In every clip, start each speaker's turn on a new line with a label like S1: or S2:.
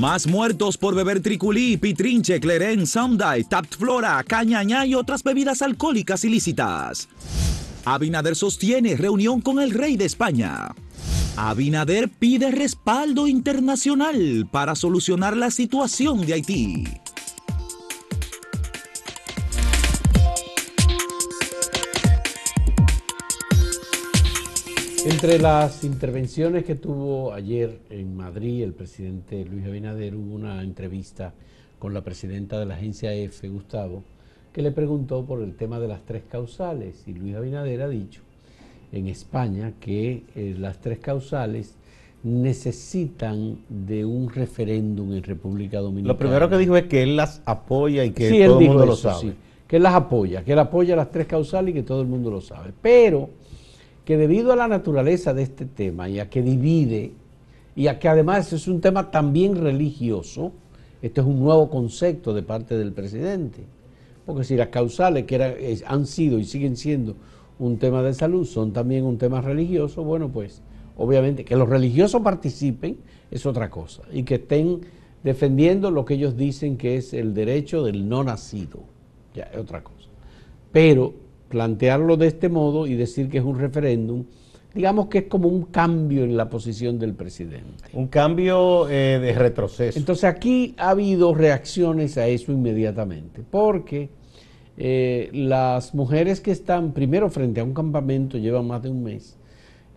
S1: Más muertos por beber triculí, pitrinche, clerén, soundai, tapt flora, cañañá y otras bebidas alcohólicas ilícitas. Abinader sostiene reunión con el rey de España. Abinader pide respaldo internacional para solucionar la situación de Haití.
S2: Entre las intervenciones que tuvo ayer en Madrid el presidente Luis Abinader, hubo una entrevista con la presidenta de la agencia EFE, Gustavo, que le preguntó por el tema de las tres causales. Y Luis Abinader ha dicho en España que eh, las tres causales necesitan de un referéndum en República Dominicana.
S3: Lo primero que dijo es que él las apoya y que todo el mundo lo sabe.
S2: que él las apoya, que él apoya las tres causales y que todo el mundo lo sabe. Pero que debido a la naturaleza de este tema y a que divide, y a que además es un tema también religioso, este es un nuevo concepto de parte del presidente, porque si las causales que han sido y siguen siendo un tema de salud son también un tema religioso, bueno, pues obviamente que los religiosos participen es otra cosa, y que estén defendiendo lo que ellos dicen que es el derecho del no nacido, ya es otra cosa. Pero plantearlo de este modo y decir que es un referéndum, digamos que es como un cambio en la posición del presidente.
S3: Un cambio eh, de retroceso.
S2: Entonces aquí ha habido reacciones a eso inmediatamente, porque eh, las mujeres que están primero frente a un campamento, llevan más de un mes,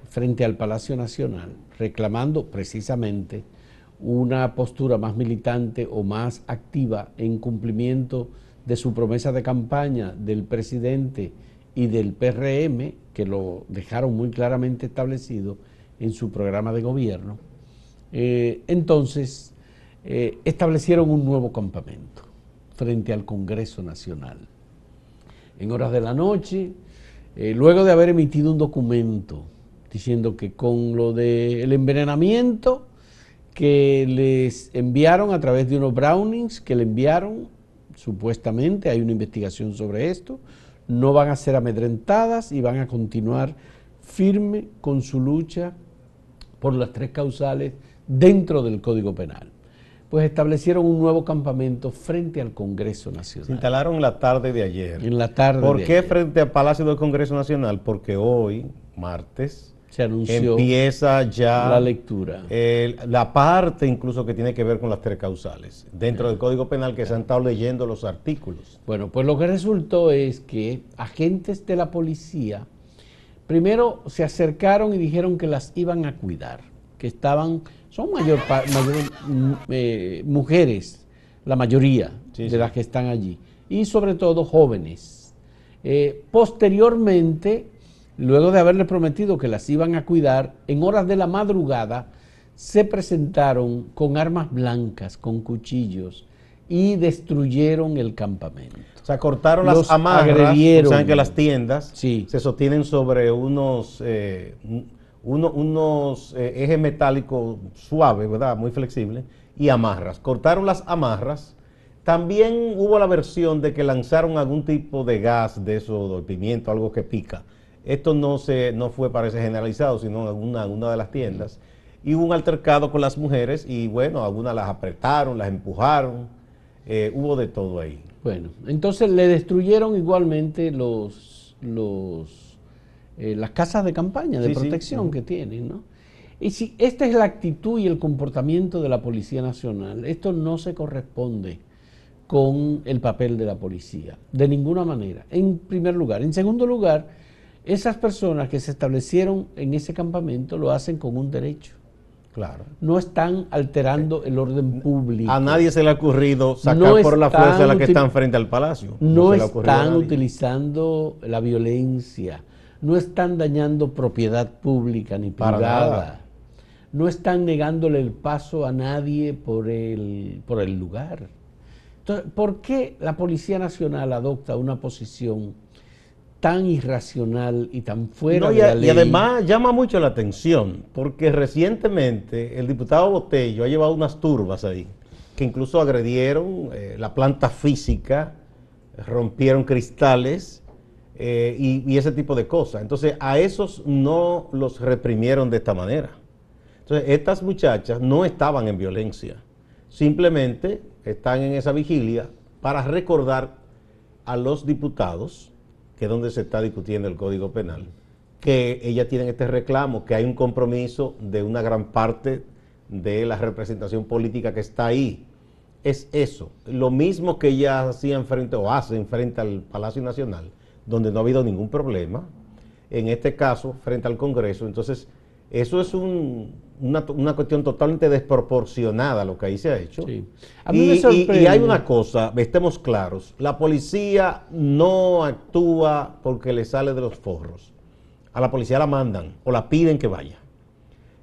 S2: frente al Palacio Nacional, reclamando precisamente una postura más militante o más activa en cumplimiento de su promesa de campaña del presidente y del PRM, que lo dejaron muy claramente establecido en su programa de gobierno, eh, entonces eh, establecieron un nuevo campamento frente al Congreso Nacional. En horas de la noche, eh, luego de haber emitido un documento diciendo que con lo del envenenamiento que les enviaron a través de unos brownings que le enviaron, supuestamente hay una investigación sobre esto, no van a ser amedrentadas y van a continuar firme con su lucha por las tres causales dentro del Código Penal. Pues establecieron un nuevo campamento frente al Congreso Nacional.
S3: Se instalaron la tarde de ayer.
S2: En la tarde.
S3: ¿Por qué frente al Palacio del Congreso Nacional? Porque hoy, martes,
S2: se anunció
S3: empieza ya
S2: la lectura.
S3: la parte incluso que tiene que ver con las tres causales, dentro del Código Penal que se han estado leyendo los artículos.
S2: Bueno, pues lo que resultó es que agentes de la policía primero se acercaron y dijeron que las iban a cuidar, que estaban, son mayor, mm, eh, mujeres, la mayoría de las que están allí, y sobre todo jóvenes. Eh, posteriormente luego de haberle prometido que las iban a cuidar, en horas de la madrugada se presentaron con armas blancas, con cuchillos, y destruyeron el campamento.
S3: O sea, cortaron las amarras, agredieron. saben que las tiendas se sostienen sobre unos, eh, unos eh, ejes metálicos suaves, ¿verdad? Muy flexibles, y amarras. Cortaron las amarras. También hubo la versión de que lanzaron algún tipo de gas, de eso, de pimiento, algo que pica esto no, se, no fue, parece, generalizado, sino en alguna, alguna de las tiendas. Y hubo un altercado con las mujeres y bueno, algunas las apretaron, las empujaron, eh, hubo de todo ahí.
S2: Bueno, entonces le destruyeron igualmente los, los, eh, las casas de campaña de protección que tienen, ¿no? Y si esta es la actitud y el comportamiento de la Policía Nacional, esto no se corresponde con el papel de la policía, de ninguna manera, en primer lugar. En segundo lugar, esas personas que se establecieron en ese campamento lo hacen con un derecho.
S3: Claro.
S2: No están alterando el orden público.
S3: A nadie se le ha ocurrido sacar por la fuerza a la que están frente al palacio.
S2: No, están utilizando la violencia. No están dañando propiedad pública ni privada. No están negándole el paso a nadie por el, por el lugar. Entonces, ¿por qué la Policía Nacional adopta una posición tan irracional y tan fuera
S3: de
S2: la ley.
S3: Y además llama mucho la atención, porque recientemente el diputado Botello ha llevado unas turbas ahí, que incluso agredieron eh, la planta física, rompieron cristales eh, y, y, ese tipo de cosas. Entonces, a esos no los reprimieron de esta manera. Entonces, estas muchachas no estaban en violencia, simplemente están en esa vigilia para recordar a los diputados, que es donde se está discutiendo el Código Penal, que ellas tienen este reclamo, que hay un compromiso de una gran parte de la representación política que está ahí. Es eso, lo mismo que ellas hacían frente o hacen frente al Palacio Nacional, donde no ha habido ningún problema, en este caso frente al Congreso. Entonces, eso es una, cuestión totalmente desproporcionada lo que ahí se ha hecho. y, y, hay una cosa, estemos claros, la policía no actúa porque le sale de los forros a la policía la mandan o la piden que vaya.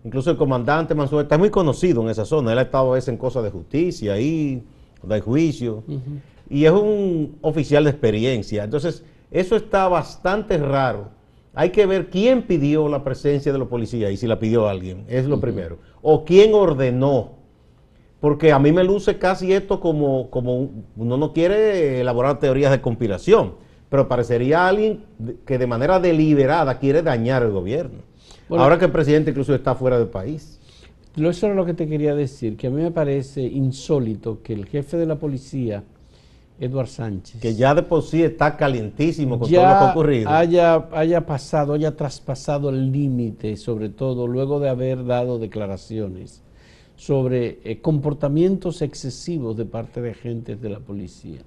S3: Incluso el comandante Mansuel está muy conocido en esa zona. Él ha estado a veces en cosas de justicia ahí, de juicio. Y es un oficial de experiencia. Entonces, eso está bastante raro. Hay que ver quién pidió la presencia de los policías y si la pidió alguien. Es lo primero. O quién ordenó. Porque a mí me luce casi esto como, como uno no quiere elaborar teorías de conspiración pero parecería alguien que de manera deliberada quiere dañar el gobierno. Ahora que el presidente incluso está fuera del país.
S2: Eso era lo que te quería decir, que a mí me parece insólito que el jefe de la policía, Eduard Sánchez,
S3: que ya de por sí está calientísimo con todo lo que ha ocurrido,
S2: haya, haya pasado, haya traspasado el límite, sobre todo luego de haber dado declaraciones sobre eh, comportamientos excesivos de parte de agentes de la policía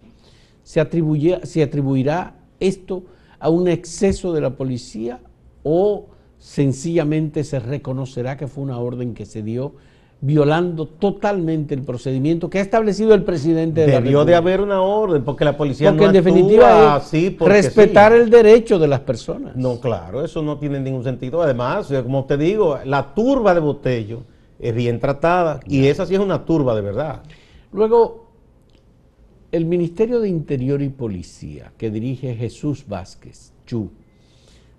S2: se, atribuye, se atribuirá esto a un exceso de la policía o sencillamente se reconocerá que fue una orden que se dio violando totalmente el procedimiento que ha establecido el presidente
S3: de Debió de haber una orden, porque la policía
S2: porque en definitiva así respetar el derecho de las personas.
S3: No, claro, eso no tiene ningún sentido. Además, eh, como te digo, la turba de Botello es bien tratada y esa sí es una turba de verdad.
S2: Luego, el Ministerio de Interior y Policía, que dirige Jesús Vázquez, Chu,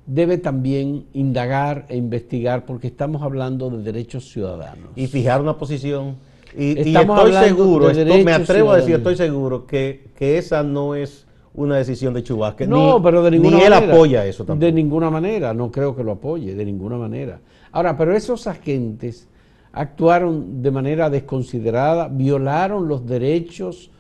S2: debe también indagar e investigar porque estamos hablando de derechos ciudadanos.
S3: Y fijar una posición. Y, estoy seguro, me atrevo a decir, estoy seguro que, esa no es una decisión de Chu Vázquez.
S2: No, pero de ninguna manera. Ni él apoya eso tampoco. De ninguna manera, no creo que lo apoye, de ninguna manera. Ahora, pero esos agentes actuaron de manera desconsiderada, violaron los derechos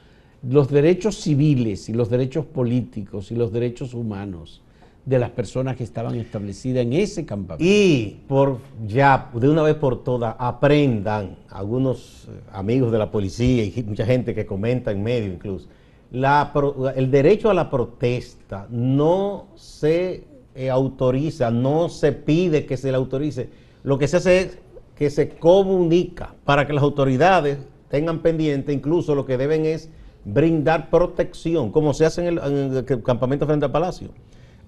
S2: los derechos civiles y los derechos políticos y los derechos humanos de las personas que estaban establecidas en ese campamento.
S3: Y por ya, de una vez por todas, aprendan algunos eh, amigos de la policía y mucha gente que comenta en medio incluso, el derecho a la protesta no se eh, autoriza, no se pide que se le autorice. Lo que se hace es que se comunica para que las autoridades tengan pendiente, incluso lo que deben es brindar protección, como se hace en el, campamento frente al palacio.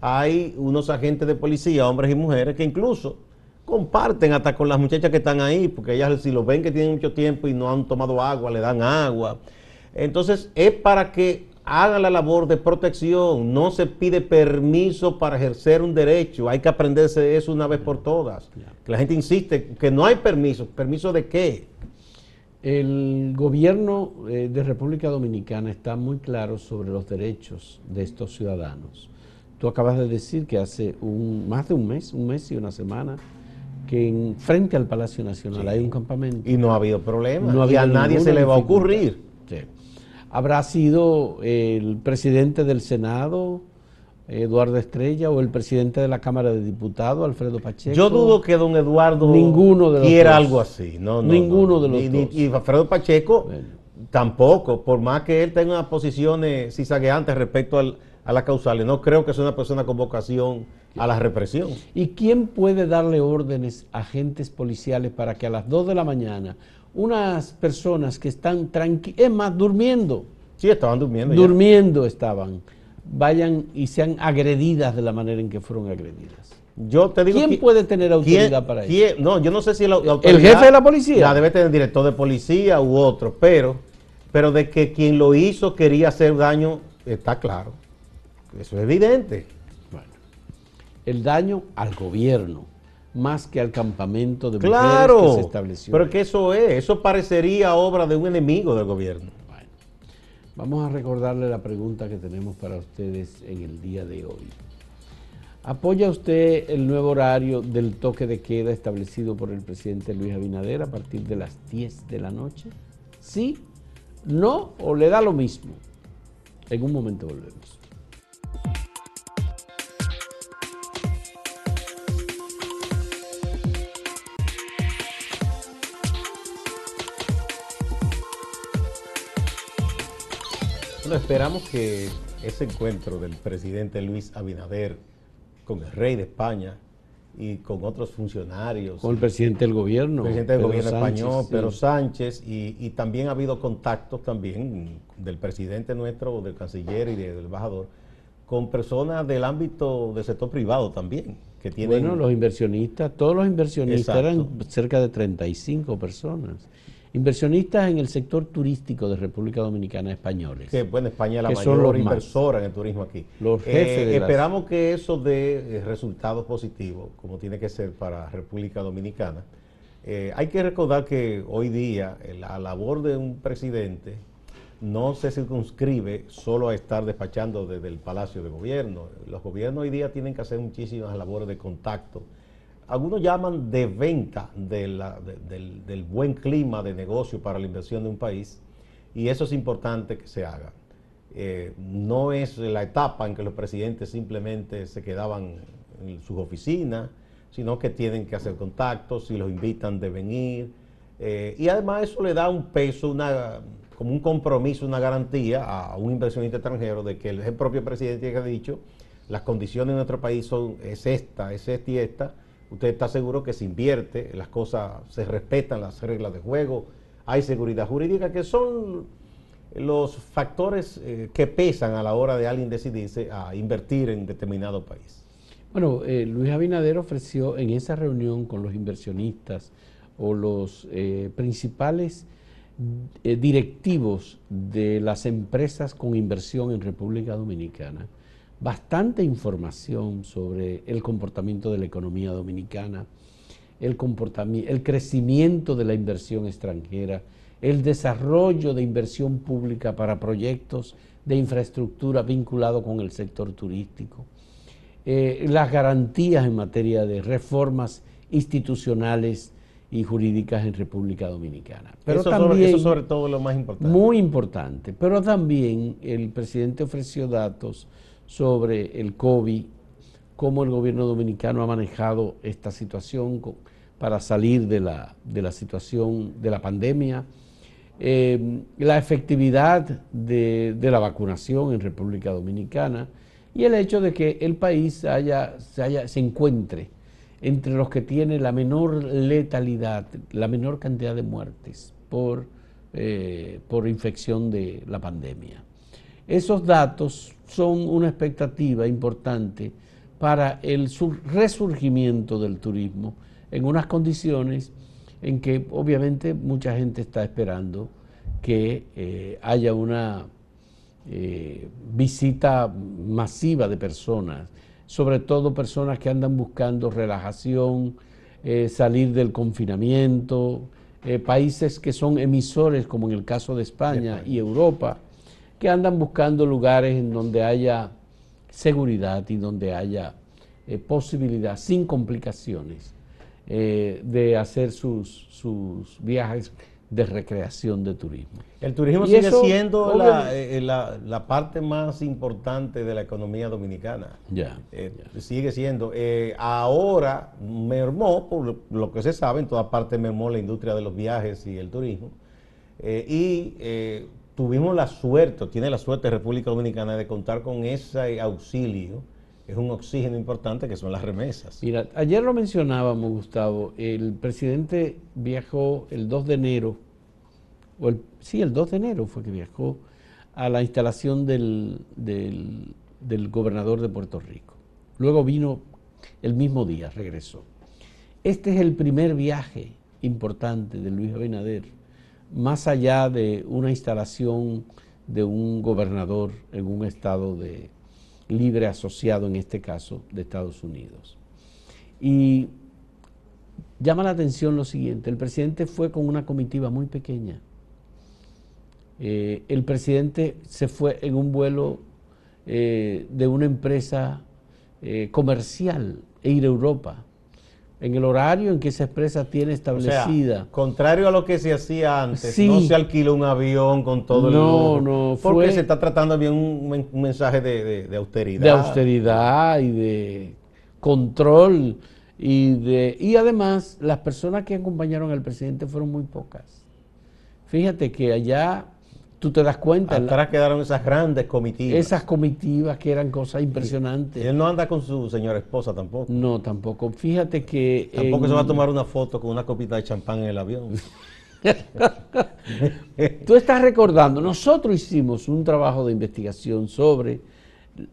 S3: Hay unos agentes de policía, hombres y mujeres, que incluso comparten hasta con las muchachas que están ahí, porque ellas si lo ven que tienen mucho tiempo y no han tomado agua, le dan agua. Entonces es para que hagan la labor de protección, no se pide permiso para ejercer un derecho, hay que aprenderse eso una vez por todas. Que la gente insiste que no hay permiso, ¿permiso de qué?
S2: El gobierno eh, de República Dominicana está muy claro sobre los derechos de estos ciudadanos. Tú acabas de decir que hace un, más de un mes, un mes y una semana, que en, frente al Palacio Nacional hay un campamento.
S3: Y no ha habido problema. No y a nadie se le va a ocurrir.
S2: Habrá sido el presidente del Senado, Eduardo Estrella o el presidente de la Cámara de Diputados, Alfredo Pacheco.
S3: Yo dudo que don Eduardo
S2: ninguno de
S3: quiera algo así. No,
S2: ninguno de los
S3: dos. y Alfredo Pacheco tampoco, por más que él tenga posiciones cizagueantes respecto a las causales. No creo que sea una persona con vocación a la represión.
S2: ¿Y quién puede darle órdenes a agentes policiales para que a las 2 de la mañana unas personas que están tranquilas, es más, durmiendo.
S3: Sí, estaban durmiendo.
S2: Durmiendo estaban vayan y sean agredidas de la manera en que fueron agredidas.
S3: Yo te digo,
S2: ¿Quién puede tener autoridad para eso?
S3: No, yo no sé si la,
S2: autoridad, el jefe de la policía.
S3: La debe tener director de policía u otro, pero, pero de que quien lo hizo quería hacer daño, está claro. Eso es evidente.
S2: Bueno, el daño al gobierno, más que al campamento de
S3: mujeres que se estableció. Pero que eso es, eso parecería obra de un enemigo del gobierno.
S2: Vamos a recordarle la pregunta que tenemos para ustedes en el día de hoy. ¿Apoya usted el nuevo horario del toque de queda establecido por el presidente Luis Abinader a partir de las 10 de la noche? ¿Sí? ¿No? ¿O le da lo mismo? En un momento volvemos.
S3: Bueno, esperamos que ese encuentro del presidente Luis Abinader con el rey de España y con otros funcionarios.
S2: Con el presidente del gobierno.
S3: El presidente del gobierno español, Pedro Sánchez, y, también ha habido contactos también del presidente nuestro, del canciller y del embajador, con personas del ámbito del sector privado también. Que tienen...
S2: Bueno, los inversionistas, todos los inversionistas eran cerca de 35 personas. Inversionistas en el sector turístico de República Dominicana españoles.
S3: Que bueno, España es la mayor inversora en el turismo aquí.
S2: Los jefes
S3: eh, esperamos que eso dé eh, resultados positivos, como tiene que ser para República Dominicana. Eh, hay que recordar que hoy día la labor de un presidente no se circunscribe solo a estar despachando desde el Palacio de Gobierno. Los gobiernos hoy día tienen que hacer muchísimas labores de contacto algunos llaman de venta del, buen clima de negocio para la inversión de un país y eso es importante que se haga. Eh, no es la etapa en que los presidentes simplemente se quedaban en sus oficinas, sino que tienen que hacer contactos y los invitan de venir. Eh, y además eso le da un peso, como un compromiso, una garantía a un inversionista extranjero de que el, propio presidente ha dicho, las condiciones en nuestro país son, es esta, es esta y esta, usted está seguro que se invierte, las cosas se respetan, las reglas de juego, hay seguridad jurídica, que son los factores eh, que pesan a la hora de alguien decidirse a invertir en determinado país.
S2: Bueno, eh, Luis Abinader ofreció en esa reunión con los inversionistas o los eh, principales directivos de las empresas con inversión en República Dominicana, bastante información sobre el comportamiento de la economía dominicana, el, comportamiento, el crecimiento de la inversión extranjera, el desarrollo de inversión pública para proyectos de infraestructura vinculado con el sector turístico, eh, las garantías en materia de reformas institucionales y jurídicas en República Dominicana.
S3: Pero eso, también, eso sobre todo lo más importante.
S2: Muy importante, pero también el presidente ofreció datos sobre el COVID, cómo el gobierno dominicano ha manejado esta situación para salir de la, de la situación de la pandemia, eh, la efectividad de, la vacunación en República Dominicana y el hecho de que el país haya, se, haya, se encuentre entre los que tienen la menor letalidad, la menor cantidad de muertes por, eh, por infección de la pandemia. Esos datos son una expectativa importante para el resurgimiento del turismo en unas condiciones en que obviamente mucha gente está esperando que eh, haya una eh, visita masiva de personas, sobre todo personas que andan buscando relajación, eh, salir del confinamiento, países que son emisores, como en el caso de España. y Europa, que andan buscando lugares en donde haya seguridad y donde haya eh, posibilidad, sin complicaciones, eh, de hacer sus, sus, viajes de recreación de turismo.
S3: El turismo sigue siendo eh, la, la, parte más importante de la economía dominicana.
S2: Ya.
S3: Sigue siendo. ahora mermó, por lo, que se sabe, en toda parte mermó la industria de los viajes y el turismo. y tuvimos la suerte, tiene la suerte República Dominicana de contar con ese auxilio, es un oxígeno importante que son las remesas.
S2: Mira, ayer lo mencionábamos, Gustavo, el presidente viajó el 2 de enero, o el, sí, el 2 de enero fue que viajó a la instalación del, del, del gobernador de Puerto Rico. Luego vino el mismo día, regresó. Este es el primer viaje importante de Luis Abinader más allá de una instalación de un gobernador en un estado de libre asociado, en este caso, de Estados Unidos. Y llama la atención lo siguiente, el presidente fue con una comitiva muy pequeña. Eh, el presidente se fue en un vuelo eh, de una empresa eh, comercial e ir a Europa en el horario en que esa empresa tiene establecida.
S3: contrario a lo que se hacía antes, no se alquila un avión con todo el No, no, porque se está tratando bien un, mensaje de, austeridad.
S2: De austeridad y de control y de y además las personas que acompañaron al presidente fueron muy pocas. Fíjate que allá tú te das cuenta.
S3: Atrás quedaron esas grandes comitivas.
S2: Esas comitivas que eran cosas impresionantes.
S3: Y él no anda con su señora esposa tampoco.
S2: No, tampoco. Fíjate que.
S3: Tampoco se va a tomar una foto con una copita de champán en el avión.
S2: Tú estás recordando, nosotros hicimos un trabajo de investigación sobre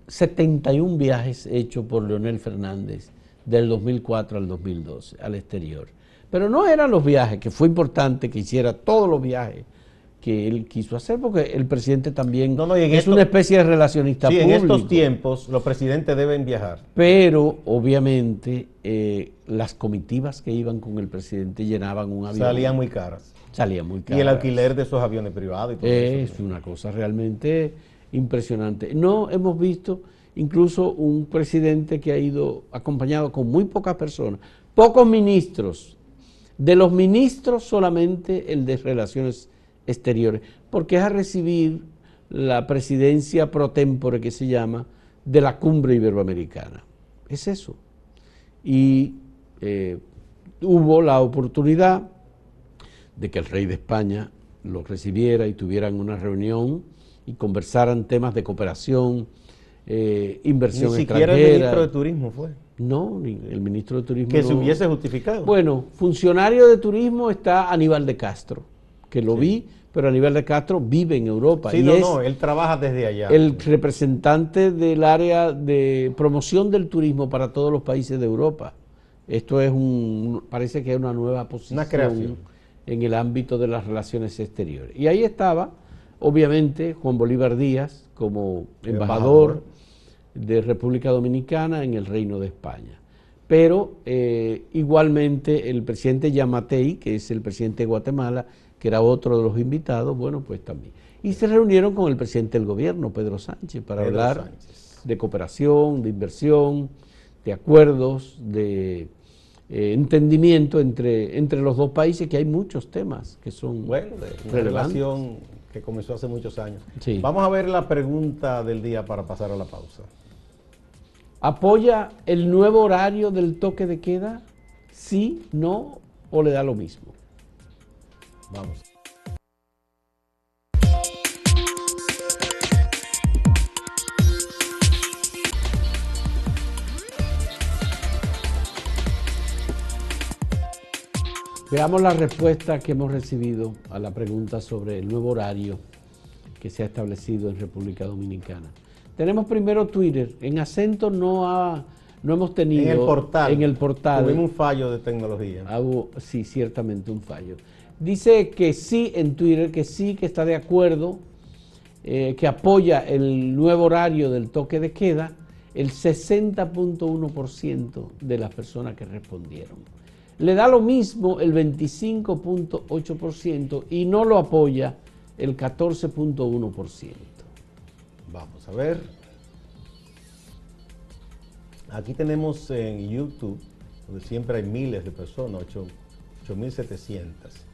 S2: 71 viajes hechos por Leonel Fernández del 2004 al 2012 al exterior. Pero no eran los viajes, que fue importante que hiciera todos los viajes que él quiso hacer, porque el presidente también es una especie de relacionista sí,
S3: público. en estos tiempos los presidentes deben viajar.
S2: Pero, obviamente, eh, las comitivas que iban con el presidente llenaban un avión.
S3: Salían muy caras.
S2: Salían muy caras.
S3: Y el alquiler de esos aviones privados y todo
S2: Es una cosa realmente impresionante. No hemos visto incluso un presidente que ha ido acompañado con muy pocas personas, pocos ministros. De los ministros solamente el de Relaciones exteriores, porque es a recibir la presidencia pro tempore que se llama de la cumbre iberoamericana. Es eso. Y eh, hubo la oportunidad de que el rey de España lo recibiera y tuvieran una reunión y conversaran temas de cooperación, eh, inversión Ni siquiera
S3: el ministro de Turismo fue.
S2: No, ni el ministro de Turismo.
S3: Que se hubiese justificado.
S2: Bueno, funcionario de turismo está Aníbal de Castro que lo vi, pero Aníbal de Castro vive en Europa.
S3: Sí, y no, no, él trabaja desde allá.
S2: El representante del área de promoción del turismo para todos los países de Europa. Esto es un, parece que es una nueva posición en el ámbito de las relaciones exteriores. Y ahí estaba, obviamente, Juan Bolívar Díaz como embajador, de República Dominicana en el Reino de España. Pero eh, igualmente el presidente Yamatei, que es el presidente de Guatemala, que era otro de los invitados, bueno, pues también. Y se reunieron con el presidente del gobierno, Pedro Sánchez, para hablar de cooperación, de inversión, de acuerdos, de eh, entendimiento entre, entre los dos países, que hay muchos temas que son
S3: bueno, de relación que comenzó hace muchos años. Vamos a ver la pregunta del día para pasar a la pausa.
S2: ¿Apoya el nuevo horario del toque de queda? ¿Sí, no o le da lo mismo? Vamos. Veamos la respuesta que hemos recibido a la pregunta sobre el nuevo horario que se ha establecido en República Dominicana. Tenemos primero Twitter. En acento no ha, no hemos tenido.
S3: En el portal.
S2: En el portal.
S3: Tuvimos un fallo de tecnología.
S2: sí, ciertamente un fallo. Dice que sí en Twitter, que sí, que está de acuerdo, eh, que apoya el nuevo horario del toque de queda, el 60.1% de las personas que respondieron. Le da lo mismo el 25.8% y no lo apoya el 14.1%.
S3: Vamos a ver. Aquí tenemos en YouTube, donde siempre hay miles de personas, 8.700.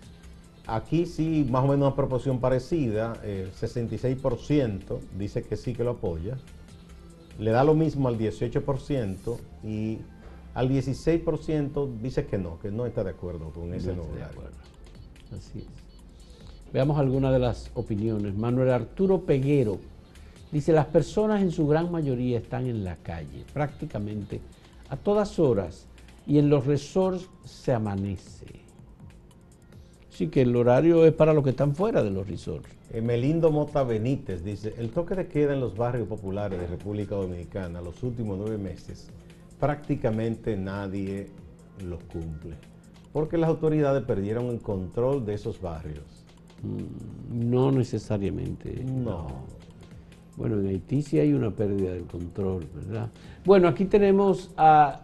S3: Aquí sí, más o menos una proporción parecida, el 66% dice que sí que lo apoya, le da lo mismo al 18% y al 16% dice que no, que no está de acuerdo con ese nuevo Así
S2: es. Veamos algunas de las opiniones. Manuel Arturo Peguero dice, las personas en su gran mayoría están en la calle, prácticamente a todas horas, y en los resorts se amanece. Sí, que el horario es para los que están fuera de los resorts.
S3: Eh, Melindo Mota Benítez dice, el toque de queda en los barrios populares de República Dominicana los últimos nueve meses, prácticamente nadie los cumple, porque las autoridades perdieron el control de esos barrios.
S2: Mm, no necesariamente. No. Bueno, en Haití sí hay una pérdida del control, ¿verdad? Bueno, aquí tenemos a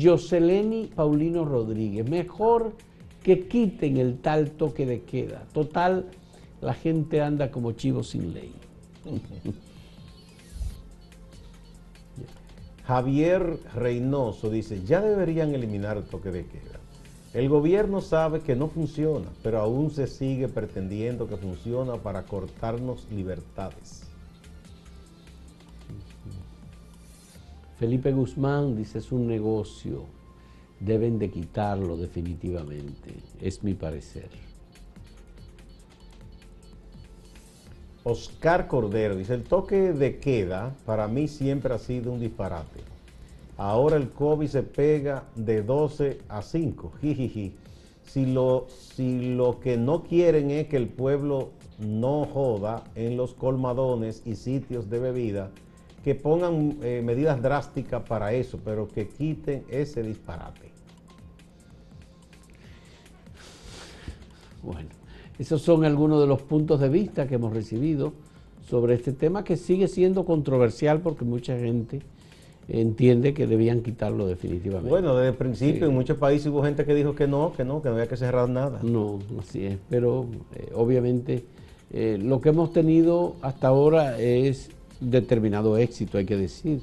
S2: Joseleni Paulino Rodríguez. Mejor que quiten el tal toque de queda. Total, la gente anda como chivo sin ley.
S3: Javier Reynoso dice, ya deberían eliminar el toque de queda. El gobierno sabe que no funciona, pero aún se sigue pretendiendo que funciona para cortarnos libertades.
S2: Felipe Guzmán dice, es un negocio, deben de quitarlo definitivamente, es mi parecer.
S3: Oscar Cordero dice, el toque de queda para mí siempre ha sido un disparate. Ahora el COVID se pega de 12 a 5. Si lo, si lo que no quieren es que el pueblo no joda en los colmadones y sitios de bebida, que pongan eh, medidas drásticas para eso, pero que quiten ese disparate.
S2: Bueno. Esos son algunos de los puntos de vista que hemos recibido sobre este tema que sigue siendo controversial porque mucha gente entiende que debían quitarlo definitivamente.
S3: Bueno, desde el principio en muchos países hubo gente que dijo que no, que no, que no había que cerrar nada.
S2: No, así es, pero eh, obviamente eh, lo que hemos tenido hasta ahora es determinado éxito, hay que decir,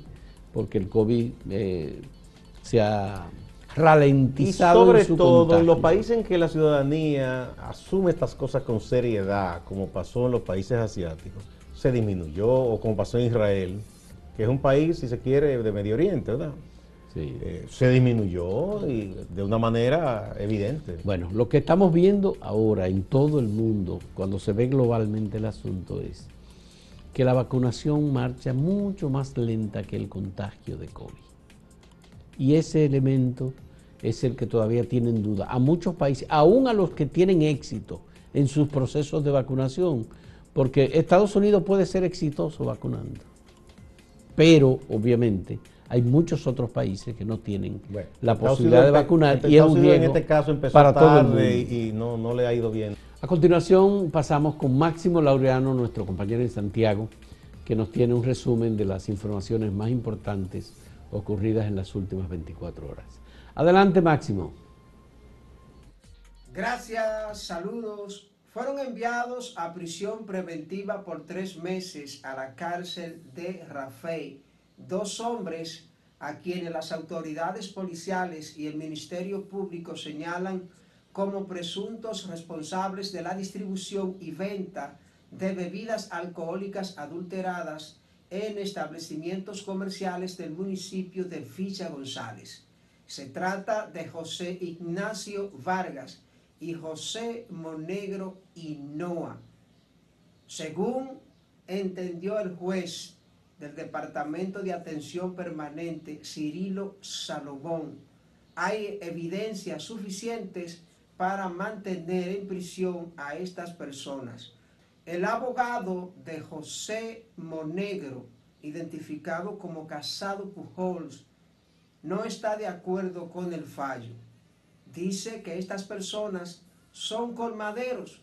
S2: porque el COVID eh, se ha ralentizado.
S3: Y sobre todo en los países en que la ciudadanía asume estas cosas con seriedad, como pasó en los países asiáticos, se disminuyó, o como pasó en Israel, que es un país, si se quiere, de Medio Oriente, ¿verdad? Sí. Eh, se disminuyó y de una manera evidente.
S2: Bueno, lo que estamos viendo ahora en todo el mundo, cuando se ve globalmente el asunto, es que la vacunación marcha mucho más lenta que el contagio de COVID. Y ese elemento es el que todavía tienen duda. A muchos países, aún a los que tienen éxito en sus procesos de vacunación, porque Estados Unidos puede ser exitoso vacunando, pero obviamente hay muchos otros países que no tienen la posibilidad de vacunar
S3: y es un en este caso empezó para tarde y no, no le ha ido bien.
S2: A continuación pasamos con Máximo Laureano, nuestro compañero en Santiago, que nos tiene un resumen de las informaciones más importantes ocurridas en las últimas 24 horas. Adelante, Máximo.
S4: Gracias, saludos. Fueron enviados a prisión preventiva por tres meses a la cárcel de Rafey dos hombres a quienes las autoridades policiales y el Ministerio Público señalan como presuntos responsables de la distribución y venta de bebidas alcohólicas adulteradas en establecimientos comerciales del municipio de Villa González. Se trata de José Ignacio Vargas y José Monegro Hinoa. Según entendió el juez del Departamento de Atención Permanente, Cirilo Salomón, hay evidencias suficientes para mantener en prisión a estas personas el abogado de José Monegro, identificado como Casado Pujols, no está de acuerdo con el fallo. Dice que estas personas son colmaderos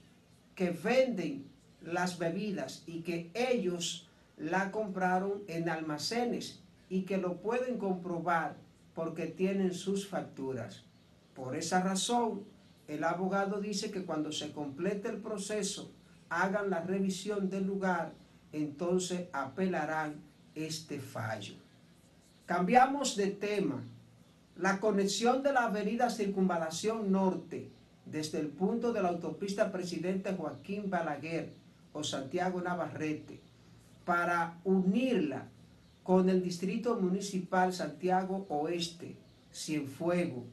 S4: que venden las bebidas y que ellos la compraron en almacenes y que lo pueden comprobar porque tienen sus facturas. Por esa razón, el abogado dice que cuando se complete el proceso hagan la revisión del lugar, entonces apelarán este fallo. Cambiamos de tema. La conexión de la avenida Circunvalación Norte desde el punto de la autopista Presidente Joaquín Balaguer o Santiago Navarrete para unirla con el Distrito Municipal Santiago Oeste, Cienfuego,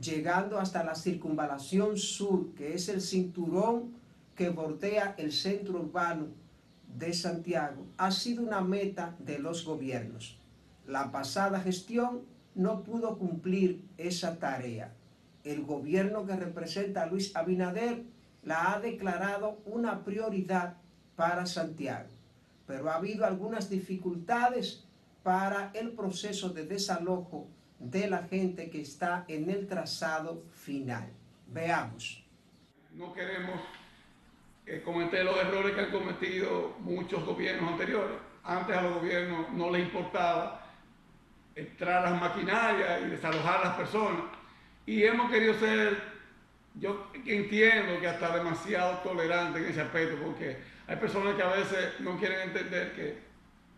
S4: llegando hasta la Circunvalación Sur, que es el cinturón que bordea el centro urbano de Santiago ha sido una meta de los gobiernos. La pasada gestión no pudo cumplir esa tarea. El gobierno que representa a Luis Abinader la ha declarado una prioridad para Santiago, pero ha habido algunas dificultades para el proceso de desalojo de la gente que está en el trazado final. Veamos.
S5: No queremos comenté los errores que han cometido muchos gobiernos anteriores. Antes a los gobiernos no les importaba entrar a las maquinarias y desalojar a las personas. Y hemos querido ser, yo entiendo que hasta demasiado tolerante en ese aspecto, porque hay personas que a veces no quieren entender que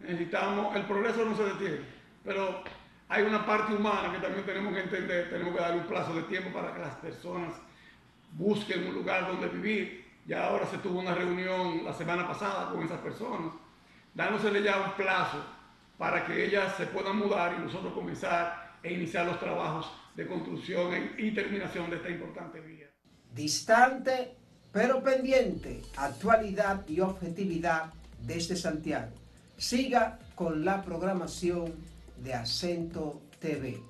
S5: necesitamos, el progreso no se detiene. Pero hay una parte humana que también tenemos que entender, tenemos que dar un plazo de tiempo para que las personas busquen un lugar donde vivir. Ya ahora se tuvo una reunión la semana pasada con esas personas, dándosele ya un plazo para que ellas se puedan mudar y nosotros comenzar e iniciar los trabajos de construcción y terminación de esta importante vía.
S4: Distante pero pendiente, actualidad y objetividad desde Santiago. Siga con la programación de Acento TV.